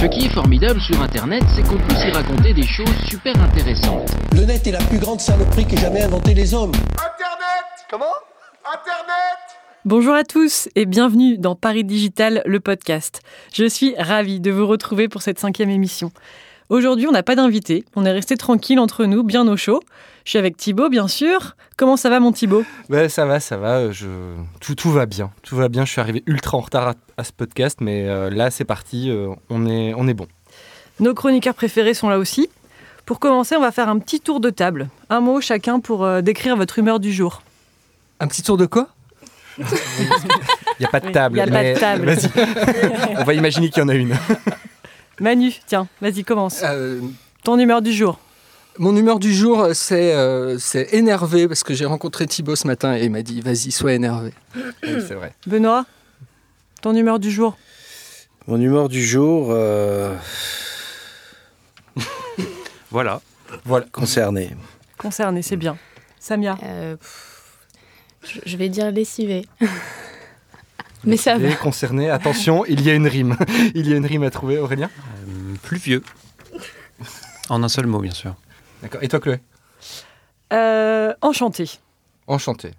Ce qui est formidable sur Internet, c'est qu'on peut s'y raconter des choses super intéressantes. Le net est la plus grande saloperie qu'ait jamais inventé les hommes. Internet Comment? Internet Bonjour à tous et bienvenue dans Paris Digital, le podcast. Je suis ravie de vous retrouver pour cette cinquième émission. Aujourd'hui, on n'a pas d'invité, on est resté tranquille entre nous, bien au chaud. Je suis avec Thibaut, bien sûr. Comment ça va, mon Thibaut? Ouais, ça va, ça va. Je... Tout, tout va bien. Tout va bien. Je suis arrivé ultra en retard à, à ce podcast, mais euh, là, c'est parti. euh, on, est, on est bon. Nos chroniqueurs préférés sont là aussi. Pour commencer, on va faire un petit tour de table. Un mot chacun pour euh, décrire votre humeur du jour. Un petit tour de quoi? Il n'y a pas de table. y a pas de mais- table. Vas-y. on va imaginer qu'il y en a une. Manu, tiens, vas-y, commence. Euh, Ton humeur du jour. mon humeur du jour, c'est euh, c'est énervé parce que j'ai rencontré Thibaut ce matin et il m'a dit vas-y, sois énervé. Oui, c'est vrai. Benoît, ton humeur du jour. Mon humeur du jour euh, Voilà. Voilà. concerné. Concerné, c'est bien. Samia. Euh, je vais dire lessivé. Mais ça va. Les concernés, attention, il y a une rime. Il y a une rime à trouver, Aurélien Pluvieux. En un seul mot, bien sûr. D'accord. Et toi, Chloé? Euh, enchanté. Enchanté.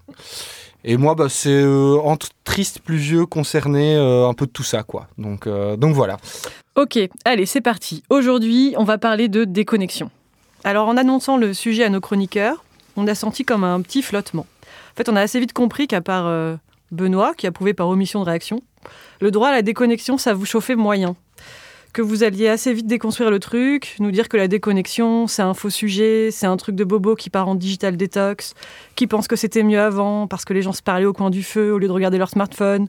Et moi, bah, c'est euh, entre triste, pluvieux, concerné, euh, un peu de tout ça, quoi. Donc, euh, donc voilà. Ok, allez, c'est parti. Aujourd'hui, on va parler de déconnexion. Alors, en annonçant le sujet à nos chroniqueurs, on a senti comme un petit flottement. En fait, on a assez vite compris qu'à part euh, Benoît, qui a prouvé par omission de réaction, le droit à la déconnexion, ça vous chauffait moyen. Que vous alliez assez vite déconstruire le truc, nous dire que la déconnexion, c'est un faux sujet, c'est un truc de bobo qui part en digital détox, qui pense que c'était mieux avant parce que les gens se parlaient au coin du feu au lieu de regarder leur smartphone,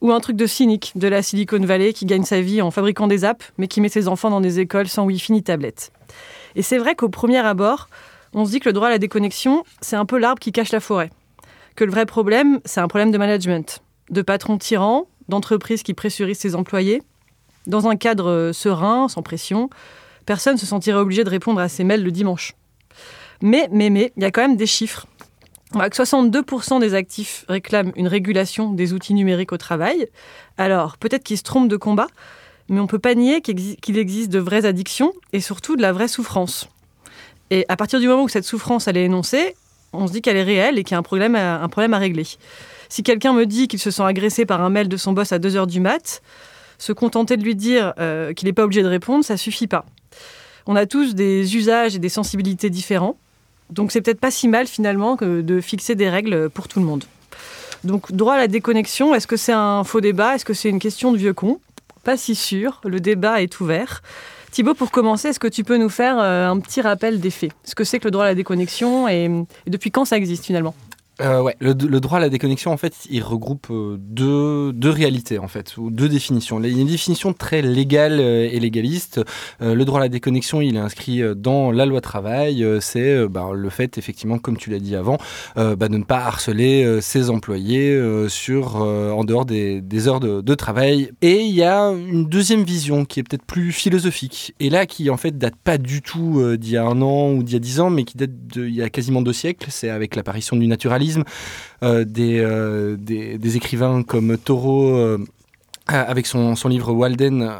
ou un truc de cynique de la Silicon Valley qui gagne sa vie en fabriquant des apps, mais qui met ses enfants dans des écoles sans Wi-Fi ni tablette. Et c'est vrai qu'au premier abord, on se dit que le droit à la déconnexion, c'est un peu l'arbre qui cache la forêt. Le vrai problème, c'est un problème de management, de patrons tyrans, d'entreprises qui pressurisent ses employés. Dans un cadre euh, serein, sans pression, personne ne se sentirait obligé de répondre à ses mails le dimanche. Mais, mais, mais, il y a quand même des chiffres. Que 62% des actifs réclament une régulation des outils numériques au travail. Alors, peut-être qu'ils se trompent de combat, mais on ne peut pas nier qu'il existe de vraies addictions et surtout de la vraie souffrance. Et à partir du moment où cette souffrance elle est énoncée, on se dit qu'elle est réelle et qu'il y a un problème à, régler. Si quelqu'un me dit qu'il se sent agressé par un mail de son boss à 2h du mat, se contenter de lui dire euh, qu'il n'est pas obligé de répondre, ça suffit pas. On a tous des usages et des sensibilités différents, donc c'est peut-être pas si mal finalement que de fixer des règles pour tout le monde. Donc droit à la déconnexion, est-ce que c'est un faux débat? Est-ce que c'est une question de vieux con Pas si sûr, le débat est ouvert. Thibaut, pour commencer, est-ce que tu peux nous faire euh, un petit rappel des faits? Ce que c'est que le droit à la déconnexion et, et depuis quand ça existe finalement? Euh, ouais, le, le droit à la déconnexion, en fait, il regroupe euh, deux, deux réalités, en fait, ou deux définitions. Il y a une définition très légale euh, et légaliste. Euh, le droit à la déconnexion, il est inscrit euh, dans la loi travail. C'est bah, le fait, effectivement, comme tu l'as dit avant, euh, bah, de ne pas harceler ses employés sur, en dehors des, des heures de, de travail. Et il y a une deuxième vision qui est peut-être plus philosophique, et là, qui, en fait, date pas du tout d'il y a un an ou d'il y a dix ans, mais qui date d'il y a quasiment deux siècles. C'est avec l'apparition du naturalisme euh, des, euh, des, écrivains comme Thoreau. euh, avec son, livre Walden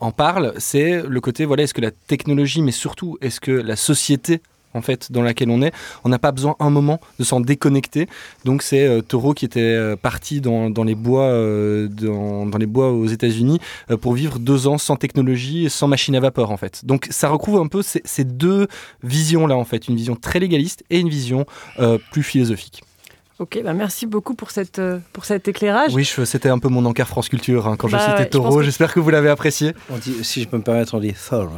en parle, c'est le côté, voilà, est-ce que la technologie, mais surtout, est-ce que la société en fait dans laquelle on est, on n'a pas besoin un moment de s'en déconnecter. Donc c'est euh, Thoreau qui était euh, parti dans, dans les bois, euh, dans, dans les bois aux États-Unis euh, pour vivre deux ans sans technologie, et sans machine à vapeur en fait. Donc ça recouvre un peu ces, ces deux visions là en fait, une vision très légaliste et une vision euh, plus philosophique. Ok, bah merci beaucoup pour, cette, pour cet éclairage. Oui, c'était un peu mon encart France Culture hein, quand Bah je citais ouais, pense Thoreau. que- J'espère que vous l'avez apprécié. On dit, si je peux me permettre, on dit thorough.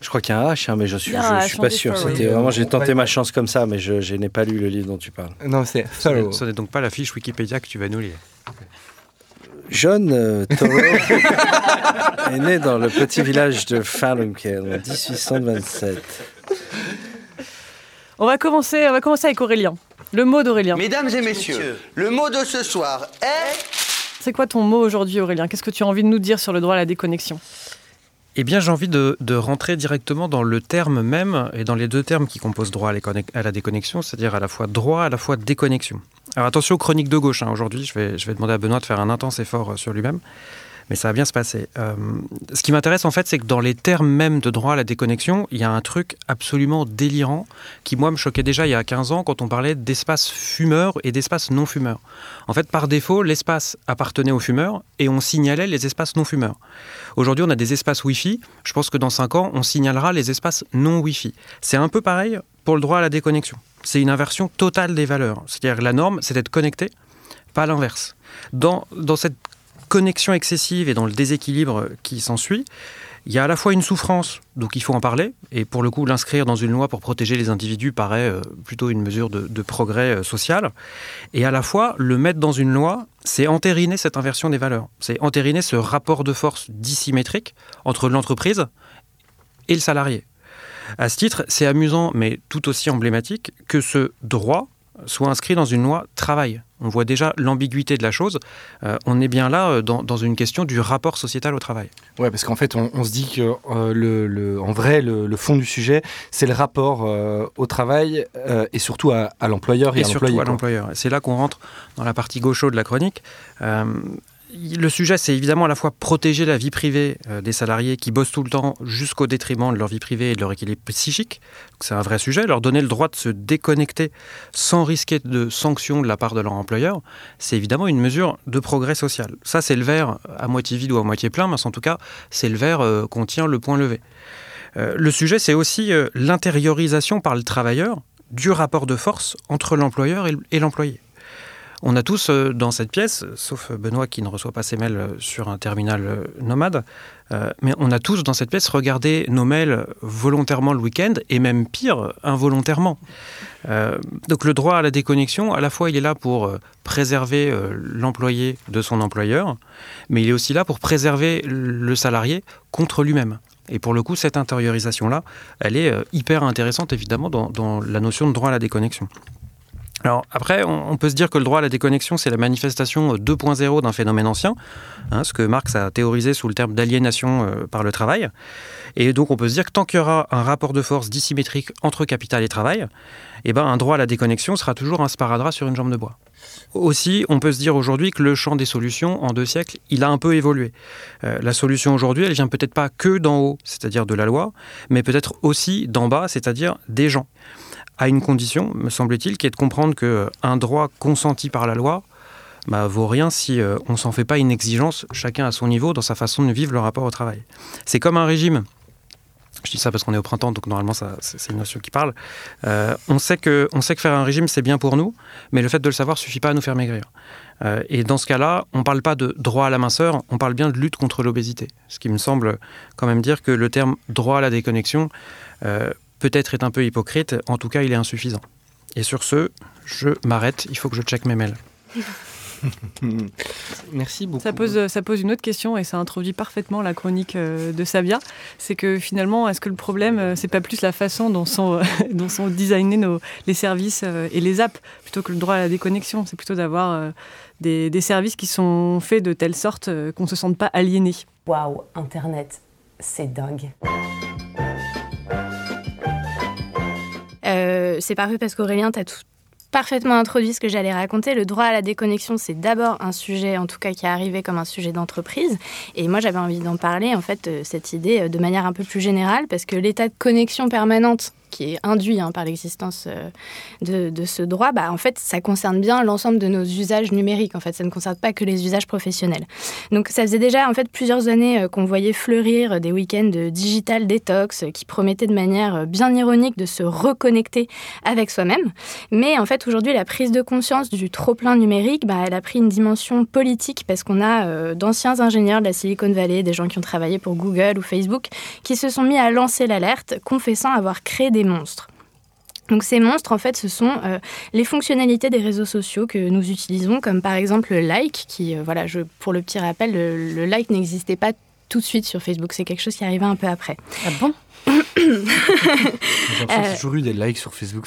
Je crois qu'il y a un H, hein, mais je suis, je, suis pas sûr. C'était vraiment, j'ai tenté ma chance comme ça, mais je, je n'ai pas lu le livre dont tu parles. Non, c'est Ce n'est- thorough. Ce n'est donc pas la fiche Wikipédia que tu vas nous lire. John euh, Thoreau est né dans le petit village de Falunkel en 1827. On va commencer, on va commencer avec Aurélien. Le mot d'Aurélien. Mesdames et messieurs, le mot de ce soir est... C'est quoi ton mot aujourd'hui, Aurélien? Qu'est-ce que tu as envie de nous dire sur le droit à la déconnexion? Eh bien, j'ai envie de, rentrer directement dans le terme même et dans les deux termes qui composent droit à la, déconnexion, c'est-à-dire à la fois droit, à la fois déconnexion. Alors attention aux chroniques de gauche, hein. aujourd'hui, je vais, je vais demander à Benoît de faire un intense effort euh, sur lui-même. Mais ça va bien se passer. Euh, ce qui m'intéresse en fait, c'est que dans les termes même de droit à la déconnexion, il y a un truc absolument délirant qui, moi, me choquait déjà il y a 15 ans quand on parlait d'espace fumeur et d'espace non fumeur. En fait, par défaut, l'espace appartenait aux fumeurs et on signalait les espaces non fumeurs. Aujourd'hui, on a des espaces Wi-Fi. Je pense que dans 5 ans, on signalera les espaces non Wi-Fi. C'est un peu pareil pour le droit à la déconnexion. C'est une inversion totale des valeurs. C'est-à-dire que la norme, c'est d'être connecté, pas l'inverse. Dans, dans cette connexion excessive et dans le déséquilibre qui s'ensuit, il y a à la fois une souffrance, donc il faut en parler, et pour le coup, l'inscrire dans une loi pour protéger les individus paraît euh, plutôt une mesure de, de progrès euh, social, et à la fois, le mettre dans une loi, c'est entériner cette inversion des valeurs, c'est entériner ce rapport de force dissymétrique entre l'entreprise et le salarié. À ce titre, c'est amusant, mais tout aussi emblématique, que ce droit soit inscrit dans une loi travail. On voit déjà l'ambiguïté de la chose. Euh, on est bien là euh, dans, dans, une question du rapport sociétal au travail. Ouais, parce qu'en fait, on, on, se dit que euh, le, le, en vrai, le, le, fond du sujet, c'est le rapport euh, au travail et surtout à, à l'employeur et, et, à l'employé. C'est là qu'on rentre dans la partie gaucho de la chronique le sujet, c'est évidemment à la fois protéger la vie privée euh, des salariés qui bossent tout le temps jusqu'au détriment de leur vie privée et de leur équilibre psychique. C'est un vrai sujet. Leur donner le droit de se déconnecter sans risquer de sanctions de la part de leur employeur, c'est évidemment une mesure de progrès social. Ça, c'est le verre à moitié vide ou à moitié plein, mais en tout cas, c'est le verre euh, qu'on tient le point levé. Euh, le sujet, c'est aussi l'intériorisation par le travailleur du rapport de force entre l'employeur et l'employé. On a tous euh, dans cette pièce, sauf Benoît qui ne reçoit pas ses mails sur un terminal euh, nomade, euh, mais on a tous dans cette pièce regardé nos mails volontairement le week-end et même pire, involontairement. Euh, donc le droit à la déconnexion, à la fois il est là pour préserver euh, l'employé de son employeur, mais il est aussi là pour préserver le salarié contre lui-même. Et pour le coup, cette intériorisation-là, elle est hyper intéressante évidemment dans la notion de droit à la déconnexion. Alors après, on, peut se dire que le droit à la déconnexion, c'est la manifestation 2.0 d'un phénomène ancien, hein, ce que Marx a théorisé sous le terme d'aliénation euh, par le travail. Et donc on peut se dire que tant qu'il y aura un rapport de force dissymétrique entre capital et travail, eh ben, un droit à la déconnexion sera toujours un sparadrap sur une jambe de bois. Aussi, on peut se dire aujourd'hui que le champ des solutions, en deux siècles, il a un peu évolué. Euh, la solution aujourd'hui, elle vient peut-être pas que d'en haut, c'est-à-dire de la loi, mais peut-être aussi d'en bas, c'est-à-dire des gens à une condition, me semble-t-il, qui est de comprendre qu'un droit consenti par la loi bah, vaut rien si euh, on s'en fait pas une exigence, chacun à son niveau, dans sa façon de vivre le rapport au travail. C'est comme un régime. Je dis ça parce qu'on est au printemps, donc normalement c'est une notion qui parle. Euh, on, sait que, on sait que faire un régime c'est bien pour nous, mais le fait de le savoir suffit pas à nous faire maigrir. Euh, et dans ce cas-là, on ne parle pas de droit à la minceur, on parle bien de lutte contre l'obésité. Ce qui me semble quand même dire que le terme droit à la déconnexion euh, peut-être est un peu hypocrite, en tout cas il est insuffisant. Et sur ce, je m'arrête, il faut que je check mes mails. Merci beaucoup. Ça pose, ça pose une autre question et ça introduit parfaitement la chronique de Sabia. C'est que finalement, est-ce que le problème, c'est pas plus la façon dont sont, dont sont designés nos, les services et les apps plutôt que le droit à la déconnexion? C'est plutôt d'avoir des, des services qui sont faits de telle sorte qu'on ne se sente pas aliéné. Waouh, Internet, c'est dingue. Euh, c'est parfait parce qu'Aurélien, tu as tout parfaitement introduit ce que j'allais raconter. Le droit à la déconnexion, c'est d'abord un sujet, en tout cas, qui est arrivé comme un sujet d'entreprise. Et moi, j'avais envie d'en parler, en fait, euh, cette idée de manière un peu plus générale, parce que l'état de connexion permanente qui est induit hein, par l'existence euh, de, ce droit, bah, en fait, ça concerne bien l'ensemble de nos usages numériques. En fait, ça ne concerne pas que les usages professionnels. Donc, ça faisait déjà en fait plusieurs années euh, qu'on voyait fleurir des week-ends de digital détox qui promettaient de manière bien ironique de se reconnecter avec soi-même. Mais en fait, aujourd'hui, la prise de conscience du trop-plein numérique, bah, elle a pris une dimension politique parce qu'on a euh, d'anciens ingénieurs de la Silicon Valley, des gens qui ont travaillé pour Google ou Facebook, qui se sont mis à lancer l'alerte, confessant avoir créé des monstres. Donc ces monstres, en fait, ce sont euh, les fonctionnalités des réseaux sociaux que nous utilisons, comme par exemple le like, qui, euh, voilà, je, pour le petit rappel, le, le like n'existait pas tout de suite sur Facebook, c'est quelque chose qui arrivait un peu après. Ah bon J'ai euh, toujours eu des likes sur Facebook.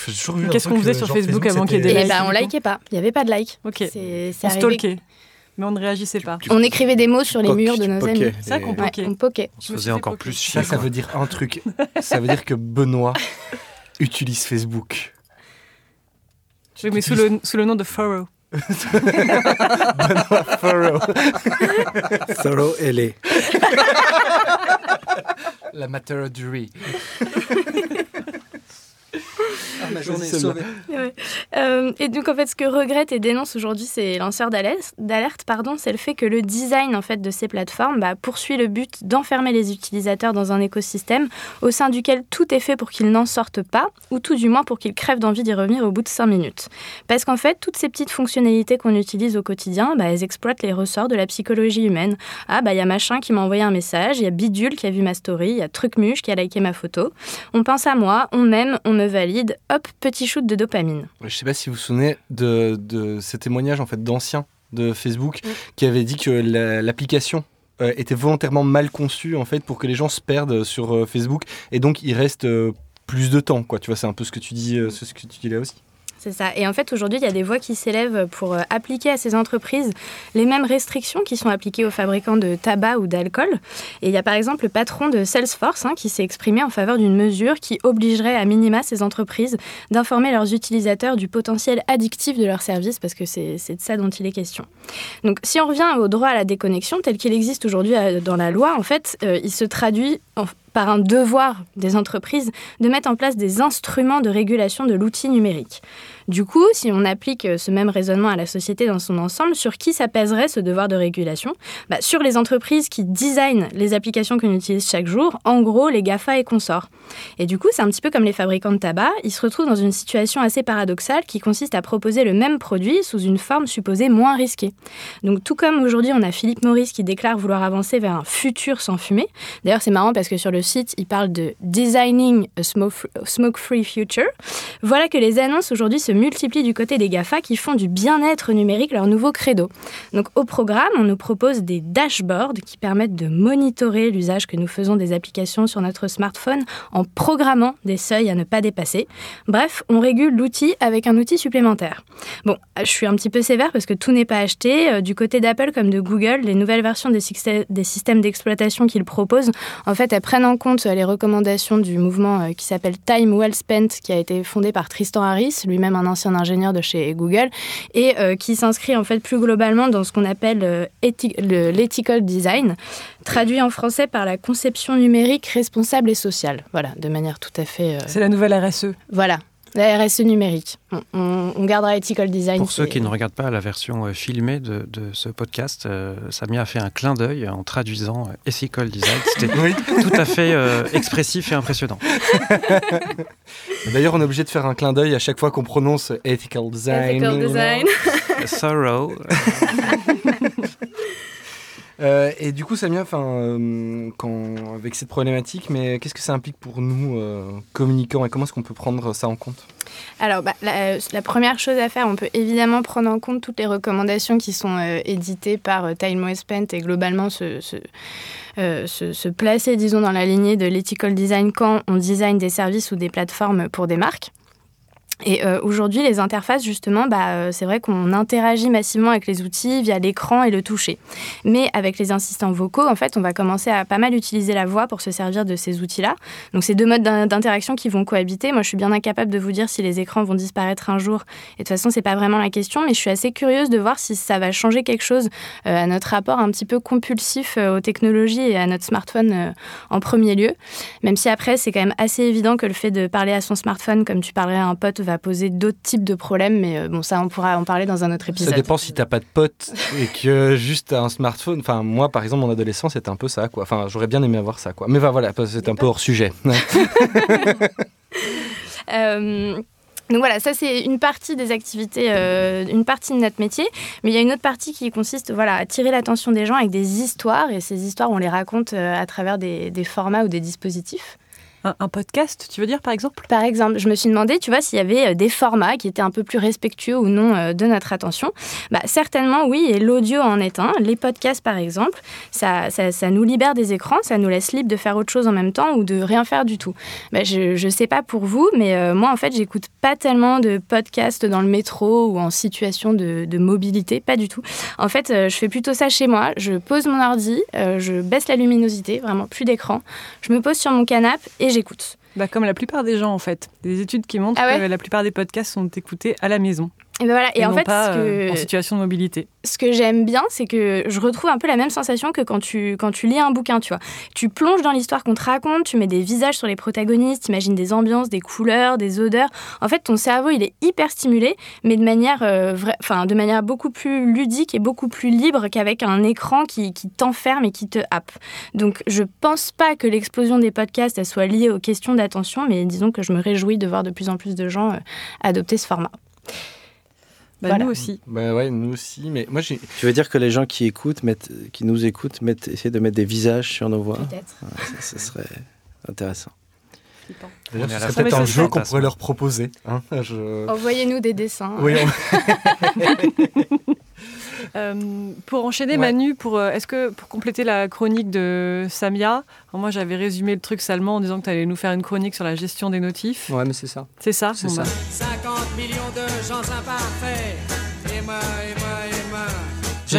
Qu'est-ce qu'on faisait sur Facebook, Facebook avant qu'il y ait des et likes bah, On likait pas, il n'y avait pas de likes. Ok, c'est, on stalkait. Mais on ne réagissait pas. On écrivait des mots sur les Poc, murs de nos amis. C'est ça qu'on poquait. Ouais, on poquait. On se faisait encore plus chier. Ça, ça veut dire un truc. ça veut dire que Benoît utilise Facebook. Oui, mais sous le, sous le nom de Furrow. Benoît Furrow. Thoreau L.A. La maternity. Ah, ma journée est sauvée. Ouais. Euh, et donc en fait, ce que regrettent et dénoncent aujourd'hui ces lanceurs d'alerte, d'alerte, pardon, c'est le fait que le design en fait de ces plateformes bah, poursuit le but d'enfermer les utilisateurs dans un écosystème au sein duquel tout est fait pour qu'ils n'en sortent pas, ou tout du moins pour qu'ils crèvent d'envie d'y revenir au bout de 5 minutes. Parce qu'en fait, toutes ces petites fonctionnalités qu'on utilise au quotidien, bah, elles exploitent les ressorts de la psychologie humaine. Ah bah il y a machin qui m'a envoyé un message, il y a bidule qui a vu ma story, il y a trucmuche qui a liké ma photo. On pense à moi, on m'aime, on me valide, hop, petit shoot de dopamine. Je sais pas si vous vous souvenez de, de ces témoignages en fait d'anciens de Facebook qui avaient dit que la- l'application euh, était volontairement mal conçue en fait pour que les gens se perdent sur euh, Facebook et donc ils restent euh, plus de temps quoi. Tu vois, c'est un peu ce que tu dis, ce que tu dis là aussi. C'est ça. Et en fait, aujourd'hui, il y a des voix qui s'élèvent pour euh, appliquer à ces entreprises les mêmes restrictions qui sont appliquées aux fabricants de tabac ou d'alcool. Et il y a par exemple le patron de Salesforce hein, qui s'est exprimé en faveur d'une mesure qui obligerait à minima ces entreprises d'informer leurs utilisateurs du potentiel addictif de leurs services, parce que c'est de ça dont il est question. Donc, si on revient au droit à la déconnexion tel qu'il existe aujourd'hui euh, dans la loi, en fait, euh, il se traduit en- par un devoir des entreprises de mettre en place des instruments de régulation de l'outil numérique. Du coup, si on applique euh, ce même raisonnement à la société dans son ensemble, sur qui s'apaiserait ce devoir de régulation? Bah, Sur les entreprises qui designent les applications qu'on utilise chaque jour, en gros les GAFA et consorts. Et du coup, c'est un petit peu comme les fabricants de tabac, ils se retrouvent dans une situation assez paradoxale qui consiste à proposer le même produit sous une forme supposée moins risquée. Donc tout comme aujourd'hui on a Philippe Maurice qui déclare vouloir avancer vers un futur sans fumée. D'ailleurs c'est marrant parce que sur le site il parle de designing a smoke- smoke-free future. Voilà que les annonces aujourd'hui se multiplient du côté des GAFA qui font du bien-être numérique leur nouveau credo. Donc au programme on nous propose des dashboards qui permettent de monitorer l'usage que nous faisons des applications sur notre smartphone en programmant des seuils à ne pas dépasser. Bref, on régule l'outil avec un outil supplémentaire. Bon, je suis un petit peu sévère parce que tout n'est pas acheté. Euh, Du côté d'Apple comme de Google, les nouvelles versions des, systèmes d'exploitation qu'ils proposent, en fait, elles prennent en compte euh, les recommandations du mouvement euh, qui s'appelle Time Well Spent, qui a été fondé par Tristan Harris, lui-même un ancien ingénieur de chez Google, et euh, qui s'inscrit en fait plus globalement dans ce qu'on appelle euh, l'ethical design, traduit en français par la conception numérique responsable et sociale. Voilà, de manière tout à fait. euh, C'est la nouvelle RSE. Voilà, la RSE numérique. On, on- on gardera ethical design. Pour ceux qui ne regardent pas la version euh, filmée de, de ce podcast, euh, Samia a fait un clin d'œil en traduisant euh, ethical design. C'était tout à fait euh, expressif et impressionnant. D'ailleurs, on est obligé de faire un clin d'œil à chaque fois qu'on prononce ethical design. Ethical design. Thorough. Euh, et du coup, Samia, euh, avec cette problématique, mais qu'est-ce que ça implique pour nous, euh, communicants, et comment est-ce qu'on peut prendre ça en compte? Alors, bah, la, la première chose à faire, on peut évidemment prendre en compte toutes les recommandations qui sont euh, éditées par euh, Time Spent et globalement euh, se- se placer, disons, dans la lignée de l'ethical design quand on design des services ou des plateformes pour des marques. Et euh, aujourd'hui, les interfaces, justement, bah, euh, c'est vrai qu'on interagit massivement avec les outils via l'écran et le toucher. Mais avec les assistants vocaux, en fait, on va commencer à pas mal utiliser la voix pour se servir de ces outils-là. Donc, c'est deux modes d'in- d'interaction qui vont cohabiter. Moi, je suis bien incapable de vous dire si les écrans vont disparaître un jour. Et de toute façon, c'est pas vraiment la question, mais je suis assez curieuse de voir si ça va changer quelque chose euh, à notre rapport un petit peu compulsif aux technologies et à notre smartphone en premier lieu. Même si après, c'est quand même assez évident que le fait de parler à son smartphone comme tu parlerais à un pote va poser d'autres types de problèmes, mais euh, bon, ça, on pourra en parler dans un autre épisode. Ça dépend si t'as pas de potes et que juste un smartphone. Enfin, moi, par exemple, mon adolescence, c'était un peu ça, quoi. Enfin, j'aurais bien aimé avoir ça, quoi. Mais voilà, c'est un peu hors sujet. Euh, donc voilà, ça c'est une partie des activités, euh, une partie de notre métier, mais il y a une autre partie qui consiste voilà, à tirer l'attention des gens avec des histoires, et ces histoires on les raconte euh, à travers des, des formats ou des dispositifs. Un, podcast, tu veux dire, par exemple? Par exemple, je me suis demandé, tu vois, s'il y avait euh, des formats qui étaient un peu plus respectueux ou non euh, de notre attention. Bah, certainement, oui, et l'audio en est un. Les podcasts, par exemple, ça, ça, ça nous libère des écrans, ça nous laisse libre de faire autre chose en même temps ou de rien faire du tout. Bah, je ne sais pas pour vous, mais euh, moi, en fait, j'écoute pas tellement de podcasts dans le métro ou en situation de, mobilité, pas du tout. En fait, je fais plutôt ça chez moi. Je pose mon ordi, je baisse la luminosité, vraiment plus d'écran. Je me pose sur mon canapé et j'écoute. Bah, comme la plupart des gens, en fait. Des études qui montrent Ah ouais que la plupart des podcasts sont écoutés à la maison. Et ben voilà. Et, en non fait, pas ce euh, que en situation de mobilité. ce que j'aime bien, c'est que je retrouve un peu la même sensation que quand tu, quand tu lis un bouquin, tu vois. Tu plonges dans l'histoire qu'on te raconte, tu mets des visages sur les protagonistes, imagines des ambiances, des couleurs, des odeurs. En fait, ton cerveau, il est hyper stimulé, mais de manière, euh, vra- enfin, de manière beaucoup plus ludique et beaucoup plus libre qu'avec un écran qui, qui t'enferme et qui te happe. Donc, je pense pas que l'explosion des podcasts elle soit liée aux questions d'attention, mais disons que je me réjouis de voir de plus en plus de gens euh, adopter ce format. Bah, Voilà. Nous aussi. Bah ouais, nous aussi. Mais moi, j'ai. Tu veux dire que les gens qui écoutent, mettent, qui nous écoutent, mettent, essaient de mettre des visages sur nos voix? Peut-être. Ouais, ça, ça serait intéressant. D'ailleurs, ce serait fin peut-être un jeu qu'on pourrait leur proposer. hein. Je- Envoyez-nous des dessins. Oui, on- Euh, pour enchaîner, Ouais. Manu, pour, euh, est-ce que pour compléter la chronique de Samia, moi j'avais résumé le truc salement en disant que tu allais nous faire une chronique sur la gestion des notifs. Ouais, mais c'est ça. C'est ça C'est Bon, ça. bah, 50 millions de gens imparfaits. Et moi,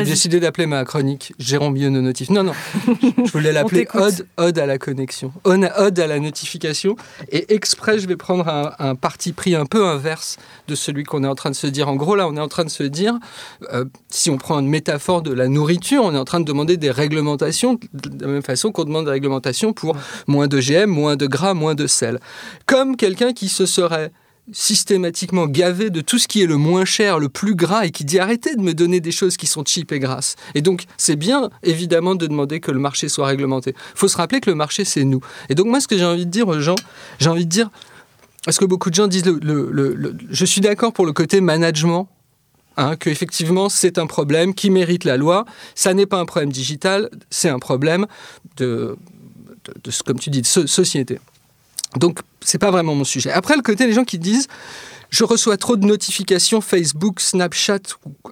J'ai décidé d'appeler ma chronique Gérons mieux nos notifs. Non, non, je voulais l'appeler. Ode, Ode à la connexion, On- Ode à la notification. Et exprès, je vais prendre un, un parti pris un peu inverse de celui qu'on est en train de se dire. En gros, là, on est en train de se dire, euh, si on prend une métaphore de la nourriture, on est en train de demander des réglementations de la même façon qu'on demande des réglementations pour moins de GM, moins de gras, moins de sel. Comme quelqu'un qui se serait systématiquement gavé de tout ce qui est le moins cher, le plus gras, et qui dit arrêtez de me donner des choses qui sont cheap et grasses. Et donc, c'est bien, évidemment, de demander que le marché soit réglementé. Il faut se rappeler que le marché, c'est nous. Et donc, moi, ce que j'ai envie de dire aux gens, j'ai envie de dire, parce que beaucoup de gens disent, le, le- le- je suis d'accord pour le côté management, hein, que effectivement c'est un problème qui mérite la loi. Ça n'est pas un problème digital, c'est un problème de, de, de comme tu dis, de so- société. Donc, c'est pas vraiment mon sujet. Après, le côté des gens qui disent je reçois trop de notifications Facebook, Snapchat,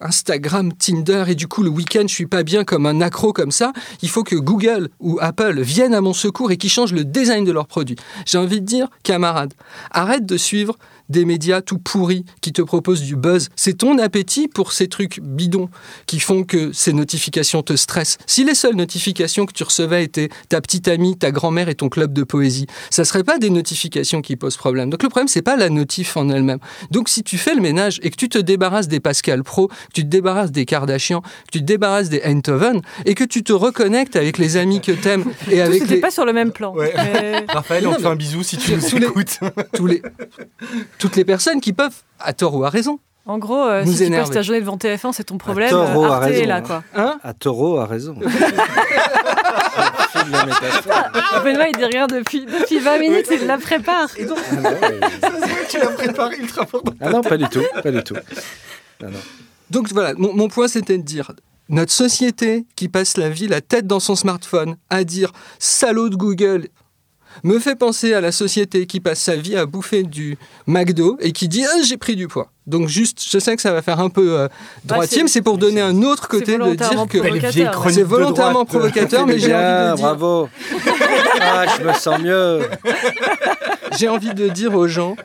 Instagram, Tinder, et du coup, le week-end, je suis pas bien comme un accro comme ça. Il faut que Google ou Apple viennent à mon secours et qu'ils changent le design de leurs produits. J'ai envie de dire, camarade, arrête de suivre des médias tout pourris qui te proposent du buzz. C'est ton appétit pour ces trucs bidons qui font que ces notifications te stressent. Si les seules notifications que tu recevais étaient ta petite amie, ta grand-mère et ton club de poésie, ça serait pas des notifications qui posent problème. Donc le problème c'est pas la notif en elle-même. Donc si tu fais le ménage et que tu te débarrasses des Pascal Pro, que tu te débarrasses des Kardashian, que tu te débarrasses des Eindhoven et que tu te reconnectes avec les amis que t'aimes et avec c'était les... pas sur le même plan. Ouais. Mais- Raphaël, on Non, te fait mais- un bisou si tu nous Tous les- écoutes. tous les... toutes les personnes qui peuvent, à tort ou à raison, En gros, euh, Nous si tu énerver. passes ta journée devant TF1, c'est ton problème. taureau euh, a raison, est là, hein. quoi. hein Ah, Taureau a raison. La. Ah, Benoît, il dit rien depuis, depuis 20 minutes, il la prépare. Ah non, mais- tu l'as préparé ultra fort. ah non, pas du tout, pas du tout. Ah non. Donc voilà, mon, mon point c'était de dire, notre société qui passe la vie la tête dans son smartphone à dire salaud de Google me fait penser à la société qui passe sa vie à bouffer du McDo et qui dit ah, j'ai pris du poids. Donc juste, je sais que ça va faire un peu euh, droitier, c'est- mais c'est pour donner un autre côté de dire que c'est volontairement provocateur, mais j'ai Bien, envie de dire bravo. Ah, je me sens mieux. j'ai envie de dire aux gens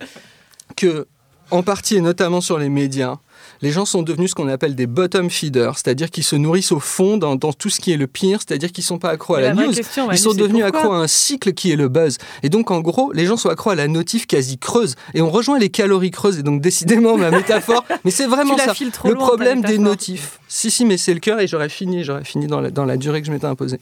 que, en partie et notamment sur les médias, les gens sont devenus ce qu'on appelle des bottom feeders, c'est-à-dire qu'ils se nourrissent au fond dans, dans tout ce qui est le pire, c'est-à-dire qu'ils sont pas accros à la, vraie news, question, ils sont devenus accros à un cycle qui est le buzz. Et donc, en gros, les gens sont accros à la notif quasi creuse. Et on rejoint les calories creuses. Et donc, décidément, ma métaphore, mais c'est vraiment la ça. Le problème des notifs. Si, si, mais c'est le cœur et j'aurais fini, j'aurais fini dans la, dans la durée que je m'étais imposée.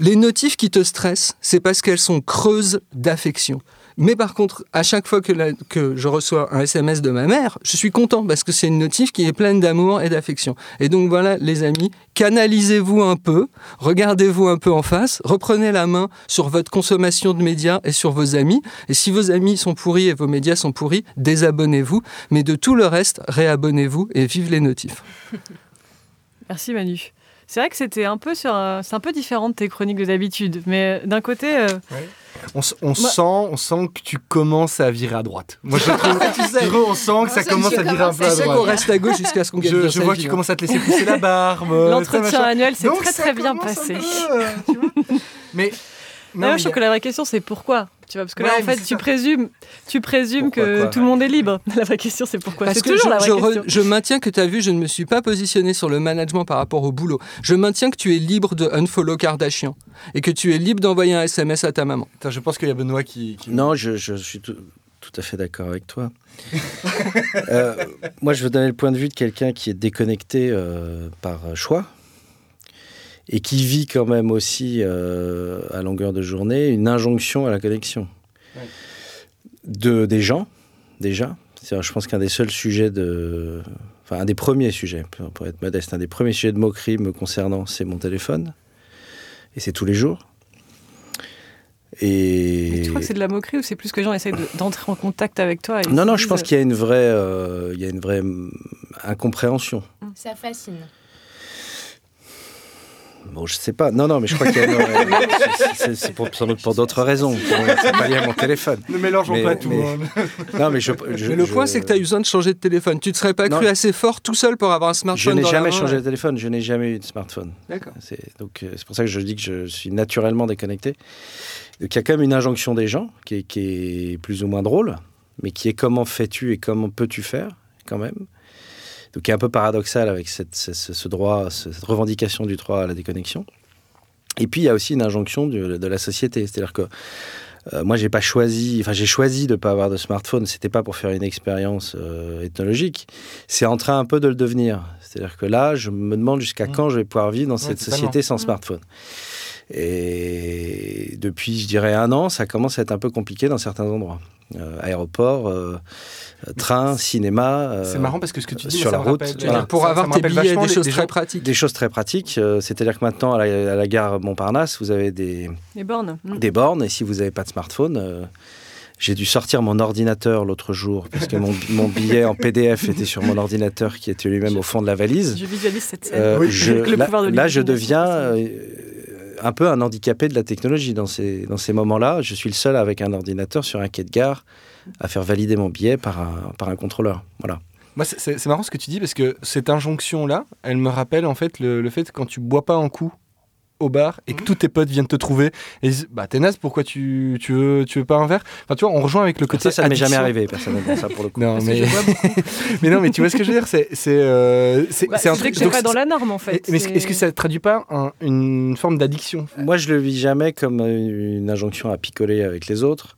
Les notifs qui te stressent, c'est parce qu'elles sont creuses d'affection. Mais par contre, à chaque fois que, la- que je reçois un SMS de ma mère, je suis content parce que c'est une notif qui est pleine d'amour et d'affection. Et donc voilà, les amis, canalisez-vous un peu, regardez-vous un peu en face, reprenez la main sur votre consommation de médias et sur vos amis. Et si vos amis sont pourris et vos médias sont pourris, désabonnez-vous. Mais de tout le reste, réabonnez-vous et vive les notifs. Merci Manu. C'est vrai que c'était un peu sur un- c'est un peu différent de tes chroniques de d'habitude, mais d'un côté, euh, On, sent, on sent que tu commences à virer à droite. Moi, je trouve, je trouve, on sent que ça commence tu à virer un peu à C'est qu'on droite. reste à gauche jusqu'à ce qu'on gagne Je, vois que tu hein. commences à te laisser pousser la barbe. euh, l'entretien annuel s'est très très bien passé. peu, euh, tu vois. mais non, mais je trouve que la vraie question c'est pourquoi Tu vois, parce que là, en fait, tu ça. présumes, tu présumes Pourquoi que quoi tout le monde est libre. La vraie question, c'est pourquoi. Parce C'est que toujours je, la vraie je re- question. je maintiens que tu as vu, je ne me suis pas positionné sur le management par rapport au boulot. Je maintiens que tu es libre de unfollow Kardashian et que tu es libre d'envoyer un SMS à ta maman. Attends, je pense qu'il y a Benoît qui. qui- Non, je, je suis tout, tout à fait d'accord avec toi. Euh, moi, je veux donner le point de vue de quelqu'un qui est déconnecté euh, par choix et qui vit quand même aussi euh, à longueur de journée une injonction à la connexion Ouais. de des gens déjà. Je pense qu'un des seuls sujets de, enfin un des premiers sujets, pour- être modeste, un des premiers sujets de moquerie me concernant, c'est mon téléphone et c'est tous les jours. Et Mais tu crois que c'est de la moquerie ou c'est plus que les gens essayent de- d'entrer en contact avec toi et non, non, je pense qu'il y a une vraie, euh, il y a une vraie hum, incompréhension. Ça fascine. Bon, je sais pas. Non, non, mais je crois qu'il y a. euh, c'est- pour, sans doute pour d'autres raisons. C'est pas lié à mon téléphone. Ne mélangeons Mais- pas tout. mais-. Non, mais je. je- Mais le je- point, c'est que tu as eu besoin de changer de téléphone. Tu ne serais pas Non. cru assez fort tout seul pour avoir un Je smartphone n'ai dans la jamais main. changé de téléphone. Je n'ai jamais eu de smartphone. D'accord. C'est donc euh, c'est pour ça que je dis que je suis naturellement déconnecté. Donc il y a quand même une injonction des gens qui est, qui est plus ou moins drôle, mais qui est comment fais-tu et comment peux-tu faire quand même. Donc qui est un peu paradoxal avec cette, ce, droit, ce- cette revendication du droit à la déconnexion. Et puis il y a aussi une injonction de la société, c'est-à-dire que euh, moi j'ai pas choisi, enfin j'ai choisi de pas avoir de smartphone. C'était pas pour faire une expérience euh, ethnologique, c'est en train un peu de le devenir. C'est-à-dire que là, je me demande jusqu'à quand je vais pouvoir vivre dans cette totalement. société sans smartphone. Et depuis, je dirais un an, ça commence à être un peu compliqué dans certains endroits. Euh, aéroport, euh, euh, train, cinéma. euh, C'est marrant parce que ce que tu dis, sur la ça me route. rappelle- voilà. Pour Ça- ça avoir me tes billets, des choses très pratiques. Des choses très pratiques. euh, C'est-à-dire que maintenant, à la, à la gare Montparnasse, vous avez des, Les bornes. Des bornes. Et si vous n'avez pas de smartphone, euh, j'ai dû sortir mon ordinateur l'autre jour parce que mon, mon billet en PDF était sur mon ordinateur qui était lui-même au fond de la valise. Je visualise cette scène. Euh, Oui. je- Avec le là, pouvoir de là, je deviens euh, un peu un handicapé de la technologie dans ces, dans ces moments-là. Je suis le seul avec un ordinateur sur un quai de gare à faire valider mon billet par un, par un contrôleur. Voilà. Moi, c'est- marrant ce que tu dis parce que cette injonction-là, elle me rappelle en fait le, le fait que quand tu bois pas un coup au bar et que Mhm. tous tes potes viennent te trouver et ils disent bah t'es naze pourquoi tu, tu veux tu veux pas un verre? Enfin tu vois on rejoint avec le côté Ça, ça m'est jamais arrivé personnellement, ça pour le coup. non mais mais non mais tu vois ce que je veux dire c'est c'est euh, c'est Bah, un truc que c'est donc pas dans la norme en fait. mais est-ce que ça traduit pas un- une forme d'addiction? Moi, je le vis jamais comme une injonction à picoler avec les autres,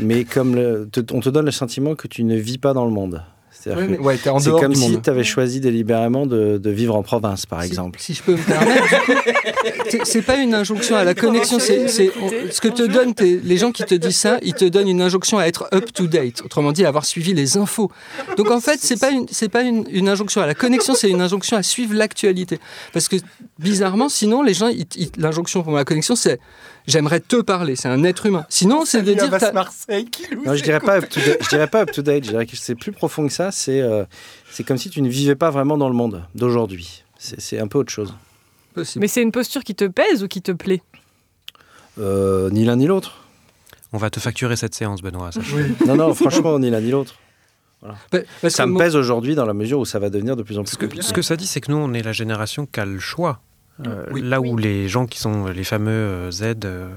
mais comme le, te- on te donne le sentiment que tu ne vis pas dans le monde. Ouais, c'est comme du si tu avais choisi délibérément de, de vivre en province, par Si- exemple. Si, je peux me permettre, du coup, c'est- pas une injonction à la connexion. C'est ce que te donnent les gens qui te disent ça, ils te donnent une injonction à être up to date. Autrement dit, à avoir suivi les infos. Donc en fait, c'est pas une, c'est pas une, une injonction à la connexion, c'est une injonction à suivre l'actualité. Parce que bizarrement, sinon les gens, l'injonction pour la connexion, c'est j'aimerais te parler. C'est un être humain. Sinon, c'est de dire Marseille qui Non, je dirais pas up to date. Je dirais pas up to date. Je dirais que c'est plus profond que ça. C'est euh, c'est comme si tu ne vivais pas vraiment dans le monde d'aujourd'hui. C'est c'est un peu autre chose. possible. Mais c'est une posture qui te pèse ou qui te plaît? Euh, ni l'un ni l'autre. On va te facturer cette séance, Benoît. sache. Non, non, franchement, ni l'un ni l'autre. Parce Ça me pèse aujourd'hui dans la mesure où ça va devenir de plus en plus Ce que, compliqué. ce que ça dit, c'est que nous, on est la génération qui a le choix. Euh, Oui. Là où les gens qui sont les fameux euh, Z, euh,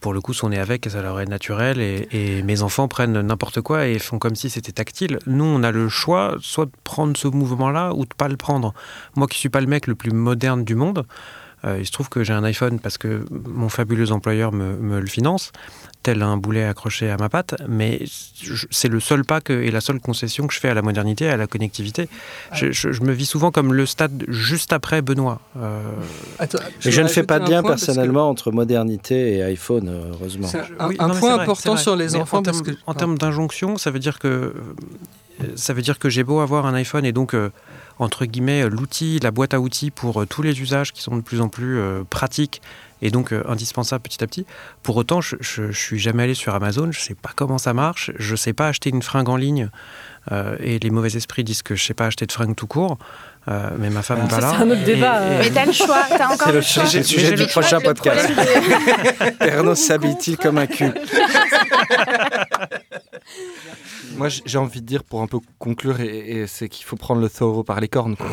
pour le coup, sont nés avec et ça leur est naturel. Et, et mes enfants prennent n'importe quoi et font comme si c'était tactile. Nous, on a le choix soit de prendre ce mouvement-là ou de pas le prendre. Moi qui suis pas le mec le plus moderne du monde, il se trouve que j'ai un iPhone parce que mon fabuleux employeur me, me le finance, tel un boulet accroché à ma patte, mais c'est le seul pas que, et la seule concession que je fais à la modernité, à la connectivité. Je, je- je me vis souvent comme le stade juste après Benoît. Euh, Attends, Mais je ne fais pas de lien que personnellement entre modernité et iPhone, euh, heureusement. Un, Oui, un non, point vrai, important sur les Mais enfants en parce termes, que en termes d'injonction, ça veut dire que euh, ça veut dire que j'ai beau avoir un iPhone et donc euh, entre guillemets l'outil, la boîte à outils pour euh, tous les usages qui sont de plus en plus euh, pratiques et donc euh, indispensables petit à petit. Pour autant, je, je suis jamais allé sur Amazon, je sais pas comment ça marche, je sais pas acheter une fringue en ligne euh, et les mauvais esprits disent que je sais pas acheter de fringue tout court. Euh, mais ma femme Ah, va ça, là. c'est un autre débat, et- euh. Mais t'as le choix, t'as encore C'est le, le, choix. c'est le sujet du prochain podcast. problème Ernaud s'habille-t-il comme un cul moi j'ai envie de dire pour un peu conclure et, et c'est qu'il faut prendre le taureau par les cornes quoi.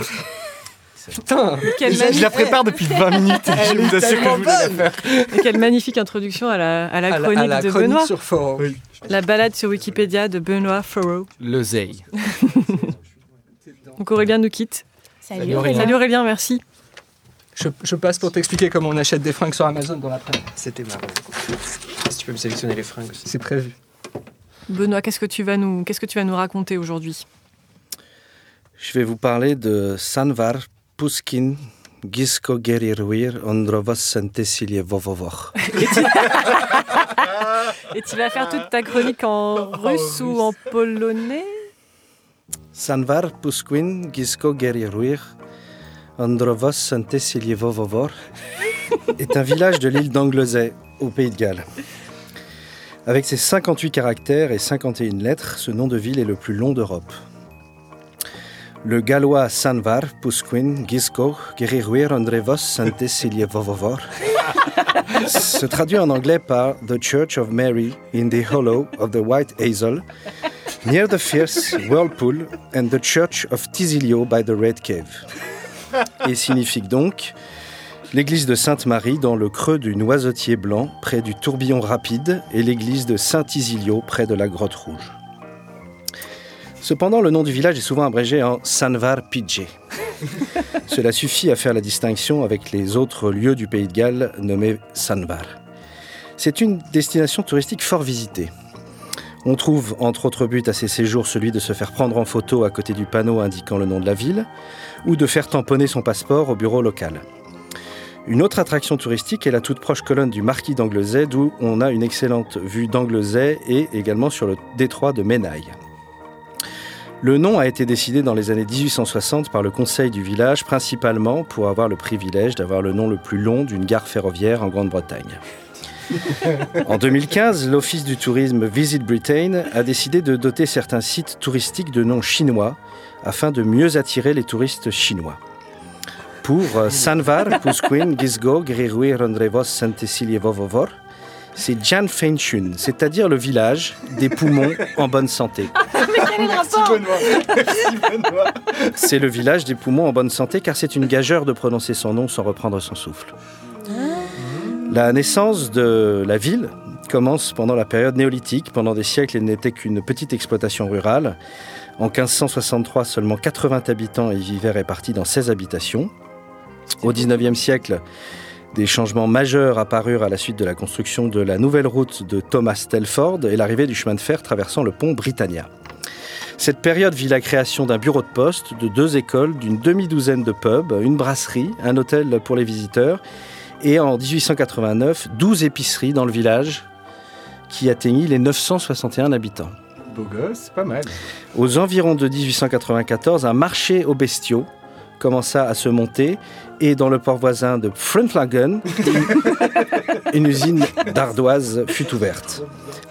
Putain, Quelle, Je, je la prépare depuis 20 minutes et je vous assure que je la faire. Et quelle magnifique introduction à la, à la à la, chronique à la de chronique Benoît. sur Forum. Oui. La balade sur Wikipédia de Benoît Furrow. Le Zei. Donc Aurélien nous quitte. Salut, Salut, Aurélien. Salut Aurélien, merci. Je, je passe pour t'expliquer comment on achète des fringues sur Amazon dans l'après. C'était marrant. Si tu peux me sélectionner les fringues aussi. C'est prévu. Benoît, qu'est-ce que tu vas nous, qu'est-ce que tu vas nous raconter aujourd'hui? Je vais vous parler de Sanvar Puskin Gisko Gerirwir Ondrovos Santesilie Vovovor. Et tu vas faire toute ta chronique en russe ou en polonais? Sanvar Pusquin Gisko Gerirwir Ondrovos Santesilie Vovovor est un village de l'île d'Anglesey, au Pays de Galles. Avec ses 58 caractères et 51 lettres, ce nom de ville est le plus long d'Europe. Le gallois Sanvar Pusquin Gisko Gerirwir Ondrevos Santesilie Vovovor se traduit en anglais par The Church of Mary in the Hollow of the White Hazel, near the fierce whirlpool, and the Church of Tisilio by the Red Cave. Et signifie donc l'église de Sainte-Marie dans le creux du noisetier blanc, près du tourbillon rapide, et l'église de Saint-Isilio, près de la grotte rouge. Cependant, le nom du village est souvent abrégé en Sanvar Pidje. Cela suffit à faire la distinction avec les autres lieux du pays de Galles nommés Sanvar. C'est une destination touristique fort visitée. On trouve entre autres buts à ces séjours celui de se faire prendre en photo à côté du panneau indiquant le nom de la ville ou de faire tamponner son passeport au bureau local. Une autre attraction touristique est la toute proche colonne du Marquis d'Anglesey d'où on a une excellente vue d'Anglesey et également sur le détroit de Menaille. Le nom a été décidé dans les années 1860 par le conseil du village, principalement pour avoir le privilège d'avoir le nom le plus long d'une gare ferroviaire en Grande-Bretagne. En 2015, l'Office du tourisme Visit Britain a décidé de doter certains sites touristiques de noms chinois afin de mieux attirer les touristes chinois. Pour euh, Sanvar, Pusquin, Gisgo, Grirui, Rondrevos, Santesilie, Vovovor, c'est Jan Feinchun, c'est-à-dire le village des poumons en bonne santé. C'est le village des poumons en bonne santé car c'est une gageure de prononcer son nom sans reprendre son souffle. La naissance de la ville commence pendant la période néolithique. Pendant des siècles, elle n'était qu'une petite exploitation rurale. En 1563, seulement 80 habitants y vivaient répartis dans 16 habitations. Au 19e siècle, des changements majeurs apparurent à la suite de la construction de la nouvelle route de Thomas Telford et l'arrivée du chemin de fer traversant le pont Britannia. Cette période vit la création d'un bureau de poste, de deux écoles, d'une demi-douzaine de pubs, une brasserie, un hôtel pour les visiteurs et en 1889, 12 épiceries dans le village qui atteignit les 961 habitants. Beau gosse, pas mal. Aux environs de 1894, un marché aux bestiaux commença à se monter et dans le port voisin de Frontlagen, une usine d'ardoise fut ouverte.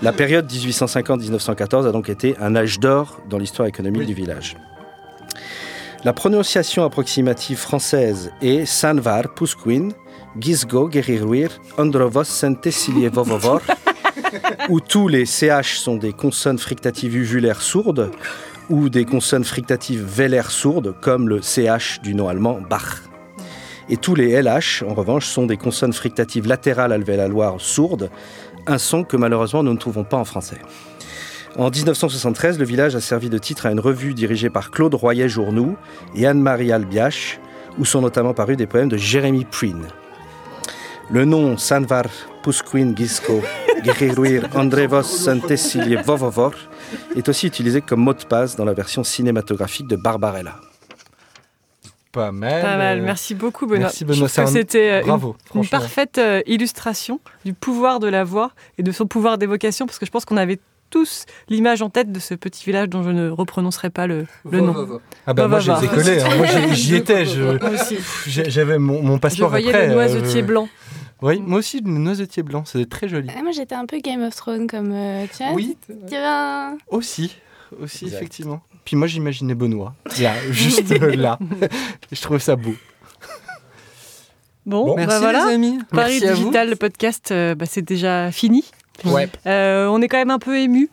La période 1850-1914 a donc été un âge d'or dans l'histoire économique du village. La prononciation approximative française est Sanvar Pusquin, Gisgo Gerirwir, Androvos Vovovor, où tous les CH sont des consonnes frictatives uvulaires sourdes ou des consonnes frictatives vélaires sourdes, comme le CH du nom allemand Bach. Et tous les LH, en revanche, sont des consonnes frictatives latérales alvéolaires sourdes, un son que malheureusement nous ne trouvons pas en français. En 1973, le village a servi de titre à une revue dirigée par Claude Royer-Journoux et Anne-Marie Albiach, où sont notamment parus des poèmes de Jérémy Prine. Le nom Sanvar Pusquin Gisco Gerirwir Andrevos Santesilie Vovovor est aussi utilisé comme mot de passe dans la version cinématographique de Barbarella. Pas mal. Pas mal, merci beaucoup Benoît. Merci, Benoît, Je trouve c'est que un- C'était euh, Bravo, une, une parfaite euh, illustration du pouvoir de la voix et de son pouvoir d'évocation, parce que je pense qu'on avait tous l'image en tête de ce petit village dont je ne reprononcerai pas le, le nom. Va, va, va. Ah bah moi hein. j'ai- j'y étais, je- j'avais mon, mon Je passeport voyais après. le euh, noisetier je- blanc. Oui, moi aussi le noisetier blanc, c'est très joli. Ah, moi, j'étais un peu Game of Thrones comme. euh, tu vois, Oui. un- Aussi, aussi Exact. effectivement. Puis moi j'imaginais Benoît, là, juste euh, là. Je trouvais ça beau. Bon, Bon. bah Merci voilà. les amis. Paris Merci. Digital, le podcast, euh, bah, c'est déjà fini. Ouais. Euh, on est quand même un peu ému.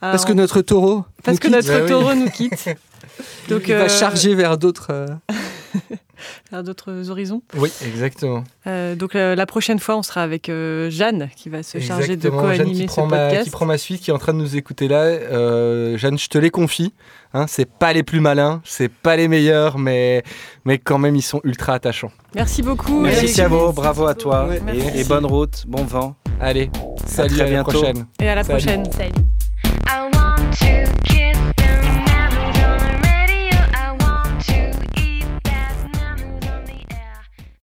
Parce que on- notre taureau. parce nous que quitte. notre Bah oui. taureau nous quitte. Donc, il va euh, charger vers d'autres. vers d'autres horizons. Oui, exactement. Euh, donc euh, la prochaine fois, on sera avec euh, Jeanne qui va se charger de Exactement. Co-animer ce ma, podcast. qui prend ma suite, qui est en train de nous écouter là. Euh, Jeanne, je te les confie. Hein, c'est pas les plus malins, c'est pas les meilleurs, mais, mais quand même, ils sont ultra attachants. Merci beaucoup. Merci. Thiago, bravo à toi. Ouais, et, bonne route, bon vent. Allez, salut, très à la bientôt. prochaine. Et à la Salut. prochaine. Salut. I want to